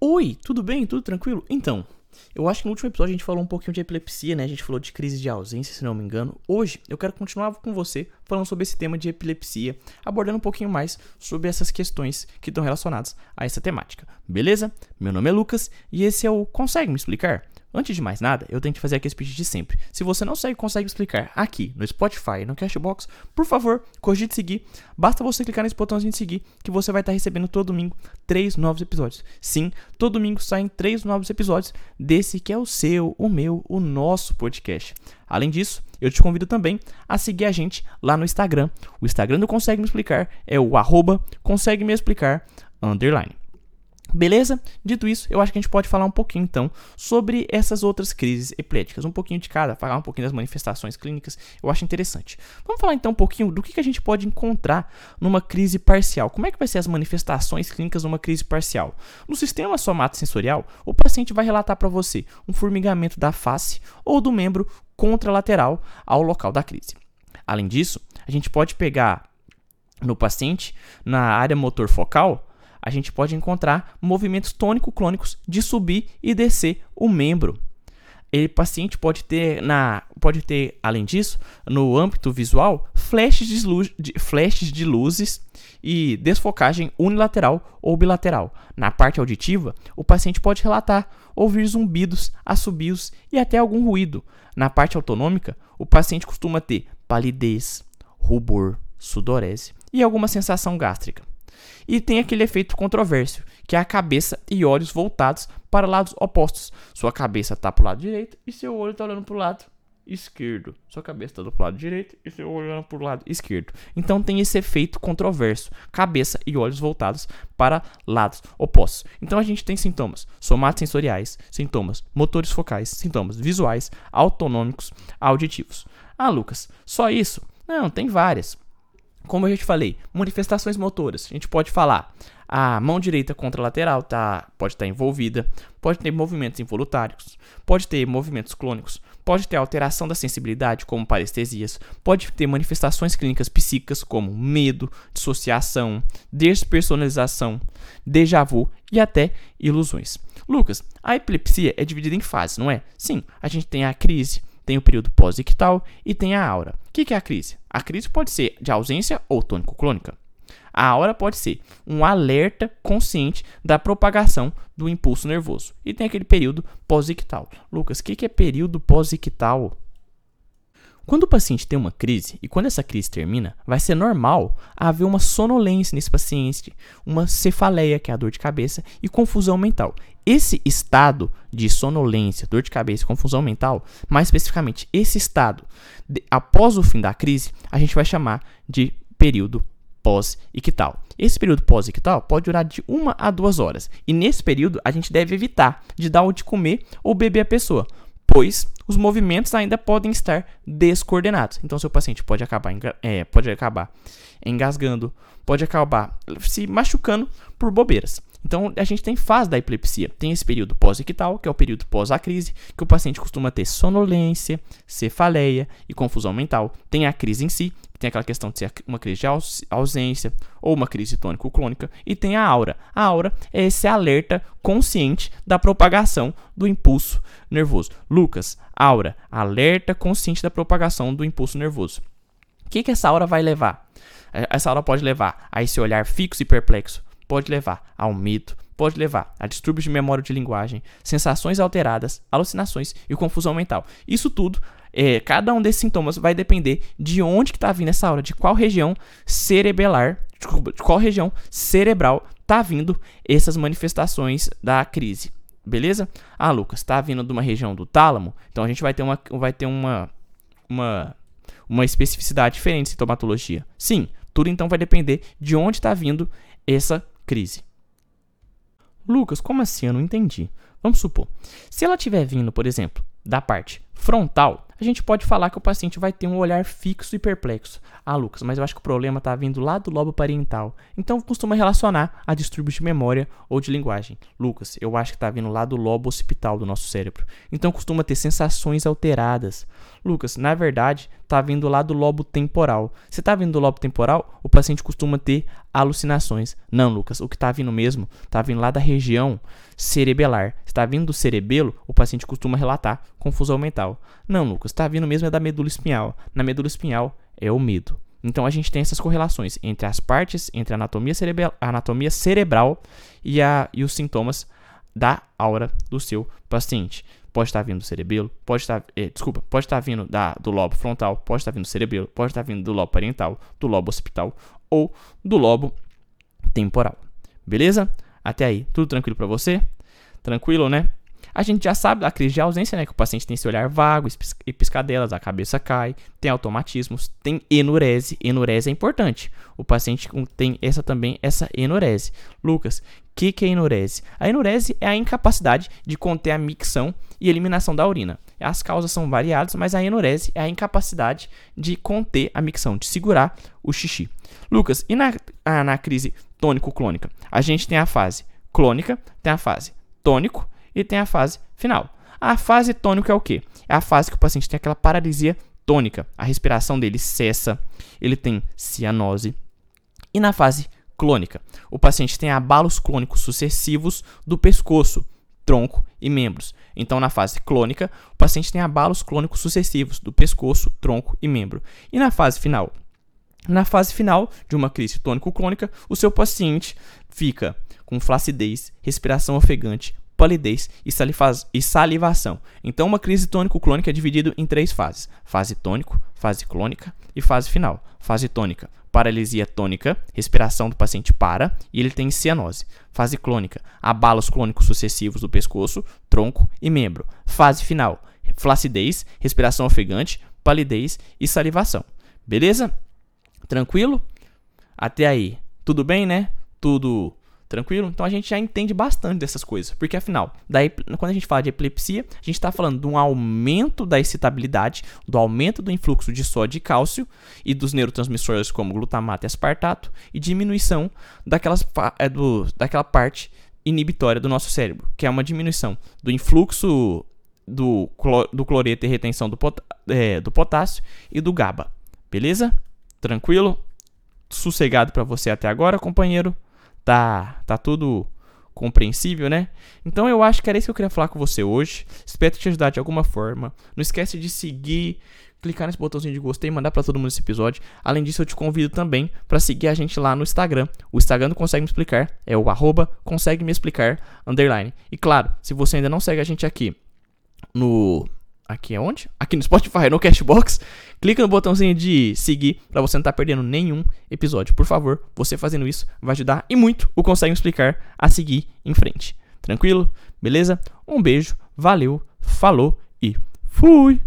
Oi, tudo bem? Tudo tranquilo? Então, eu acho que no último episódio a gente falou um pouquinho de epilepsia, né? A gente falou de crise de ausência, se não me engano. Hoje eu quero continuar com você falando sobre esse tema de epilepsia, abordando um pouquinho mais sobre essas questões que estão relacionadas a essa temática. Beleza? Meu nome é Lucas e esse é o Consegue Me Explicar? Antes de mais nada, eu tenho que fazer aquele pedido de sempre. Se você não segue, consegue explicar aqui no Spotify e no Cashbox, por favor, cogite seguir. Basta você clicar nesse botãozinho de seguir que você vai estar recebendo todo domingo três novos episódios. Sim, todo domingo saem três novos episódios desse que é o seu, o meu, o nosso podcast. Além disso, eu te convido também a seguir a gente lá no Instagram. O Instagram do Consegue Me Explicar é o arroba consegue me explicar underline. Beleza? Dito isso, eu acho que a gente pode falar um pouquinho então sobre essas outras crises epiléticas, um pouquinho de cada, falar um pouquinho das manifestações clínicas, eu acho interessante. Vamos falar então um pouquinho do que a gente pode encontrar numa crise parcial. Como é que vai ser as manifestações clínicas numa crise parcial? No sistema somatosensorial, o paciente vai relatar para você um formigamento da face ou do membro contralateral ao local da crise. Além disso, a gente pode pegar no paciente, na área motor focal, a gente pode encontrar movimentos tônico-clônicos de subir e descer o membro. O paciente pode ter, na, pode ter, além disso, no âmbito visual, flashes de, luz, de, flashes de luzes e desfocagem unilateral ou bilateral. Na parte auditiva, o paciente pode relatar ouvir zumbidos, assobios e até algum ruído. Na parte autonômica, o paciente costuma ter palidez, rubor, sudorese e alguma sensação gástrica e tem aquele efeito controverso, que é a cabeça e olhos voltados para lados opostos. Sua cabeça está para o lado direito e seu olho está olhando para o lado esquerdo. Sua cabeça está do lado direito e seu olho olhando para o lado esquerdo. Então tem esse efeito controverso, cabeça e olhos voltados para lados opostos. Então a gente tem sintomas somatosensoriais, sintomas motores focais, sintomas visuais, autonômicos, auditivos. Ah, Lucas, só isso? Não, tem várias. Como eu já falei, manifestações motoras. A gente pode falar a mão direita contralateral tá, pode estar tá envolvida, pode ter movimentos involuntários, pode ter movimentos clônicos, pode ter alteração da sensibilidade, como parestesias, pode ter manifestações clínicas psíquicas, como medo, dissociação, despersonalização, déjà vu e até ilusões. Lucas, a epilepsia é dividida em fases, não é? Sim, a gente tem a crise, tem o período pós-ictal e tem a aura. O que é a crise? A crise pode ser de ausência ou tônico-clônica. A aura pode ser um alerta consciente da propagação do impulso nervoso. E tem aquele período pós-ictal. Lucas, o que é período pós-ictal? Quando o paciente tem uma crise e quando essa crise termina, vai ser normal haver uma sonolência nesse paciente, uma cefaleia, que é a dor de cabeça, e confusão mental. Esse estado de sonolência, dor de cabeça e confusão mental, mais especificamente esse estado, de, após o fim da crise, a gente vai chamar de período pós-ictal. Esse período pós-ictal pode durar de uma a duas horas. E nesse período, a gente deve evitar de dar o de comer ou beber a pessoa, pois os movimentos ainda podem estar descoordenados. Então, seu paciente pode acabar, é, pode acabar engasgando, pode acabar se machucando por bobeiras. Então, a gente tem fase da epilepsia. Tem esse período pós-ictal, que é o período pós a crise, que o paciente costuma ter sonolência, cefaleia e confusão mental. Tem a crise em si, tem aquela questão de ser uma crise de ausência ou uma crise tônico-clônica. E tem a aura. A aura é esse alerta consciente da propagação do impulso nervoso. Lucas, aura, alerta consciente da propagação do impulso nervoso. O que, que essa aura vai levar? Essa aura pode levar a esse olhar fixo e perplexo pode levar ao medo, pode levar a distúrbios de memória de linguagem, sensações alteradas, alucinações e confusão mental. Isso tudo, é, cada um desses sintomas vai depender de onde que está vindo essa aura, de qual região cerebelar, de qual região cerebral está vindo essas manifestações da crise. Beleza? Ah, Lucas, está vindo de uma região do tálamo, então a gente vai ter uma, vai ter uma, uma, uma especificidade diferente de sintomatologia. Sim, tudo então vai depender de onde está vindo essa crise. Lucas, como assim? Eu não entendi. Vamos supor, se ela estiver vindo, por exemplo, da parte frontal, a gente pode falar que o paciente vai ter um olhar fixo e perplexo. Ah, Lucas, mas eu acho que o problema está vindo lá do lobo parietal. Então costuma relacionar a distúrbios de memória ou de linguagem. Lucas, eu acho que está vindo lá do lobo occipital do nosso cérebro. Então costuma ter sensações alteradas. Lucas, na verdade, está vindo lá do lobo temporal. Se está vindo do lobo temporal, o paciente costuma ter alucinações. Não, Lucas, o que está vindo mesmo está vindo lá da região cerebelar. Está vindo do cerebelo, o paciente costuma relatar confusão mental. Não, Lucas, está vindo mesmo é da medula espinhal. Na medula espinhal é o medo. Então a gente tem essas correlações entre as partes, entre a anatomia, anatomia cerebral e, a, e os sintomas da aura do seu paciente. Pode estar vindo do cerebelo, pode estar, eh, desculpa, pode estar vindo da, do lobo frontal, pode estar vindo do cerebelo, pode estar vindo do lobo parental, do lobo occipital ou do lobo temporal. Beleza? Até aí, tudo tranquilo para você? Tranquilo, né? A gente já sabe da crise de ausência, né? Que o paciente tem esse olhar vago e piscadelas, a cabeça cai, tem automatismos, tem enurese. Enurese é importante. O paciente tem essa também, essa enurese. Lucas, o que, que é enurese? A enurese é a incapacidade de conter a micção e eliminação da urina. As causas são variadas, mas a enurese é a incapacidade de conter a micção, de segurar o xixi. Lucas, e na, na crise tônico-clônica? A gente tem a fase clônica, tem a fase tônico e tem a fase final. A fase tônica é o quê? É a fase que o paciente tem aquela paralisia tônica. A respiração dele cessa, ele tem cianose. E na fase clônica, o paciente tem abalos clônicos sucessivos do pescoço, tronco e membros. Então, na fase clônica, o paciente tem abalos clônicos sucessivos do pescoço, tronco e membro. E na fase final? Na fase final de uma crise tônico-clônica, o seu paciente fica com flacidez, respiração ofegante, palidez e, salivação. Então, uma crise tônico-clônica é dividida em três fases: fase tônico, fase clônica e fase final. Fase tônica, paralisia tônica, respiração do paciente para e ele tem cianose. Fase clônica, abalos clônicos sucessivos do pescoço, tronco e membro. Fase final, flacidez, respiração ofegante, palidez e salivação. Beleza? Tranquilo? Até aí. Tudo bem, né? Tudo Tranquilo? Então a gente já entende bastante dessas coisas. Porque afinal, daí, quando a gente fala de epilepsia, a gente está falando de um aumento da excitabilidade, do aumento do influxo de sódio e cálcio e dos neurotransmissores como glutamato e aspartato e diminuição daquelas, é, do, daquela parte inibitória do nosso cérebro, que é uma diminuição do influxo do, do cloreto e retenção do, pot, é, do potássio e do GABA. Beleza? Tranquilo? Sossegado para você até agora, companheiro? Tá, tá tudo compreensível, né? Então eu acho que era isso que eu queria falar com você hoje. Espero te ajudar de alguma forma. Não esquece de seguir, clicar nesse botãozinho de gostei e mandar para todo mundo esse episódio. Além disso, eu te convido também para seguir a gente lá no Instagram. O Instagram não consegue me explicar, é o arroba consegue me explicar underline. E claro, se você ainda não segue a gente aqui no Aqui é onde? Aqui no Spotify, no Cashbox. Clica no botãozinho de seguir para você não estar tá perdendo nenhum episódio. Por favor, você fazendo isso vai ajudar e muito o Consegue Explicar a seguir em frente. Tranquilo? Beleza? Um beijo, valeu, falou e fui!